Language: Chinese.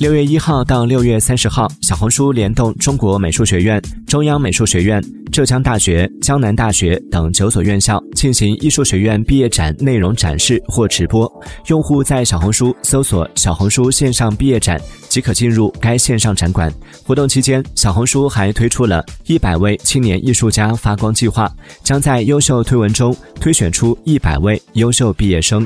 六月一号到六月三十号小红书联动中国美术学院中央美术学院浙江大学江南大学等九所院校进行艺术学院毕业展内容展示或直播。用户在小红书搜索小红书线上毕业展即可进入该线上展馆活动期间小红书还推出了一百位青年艺术家发光计划将在优秀推文中推选出一百位优秀毕业生。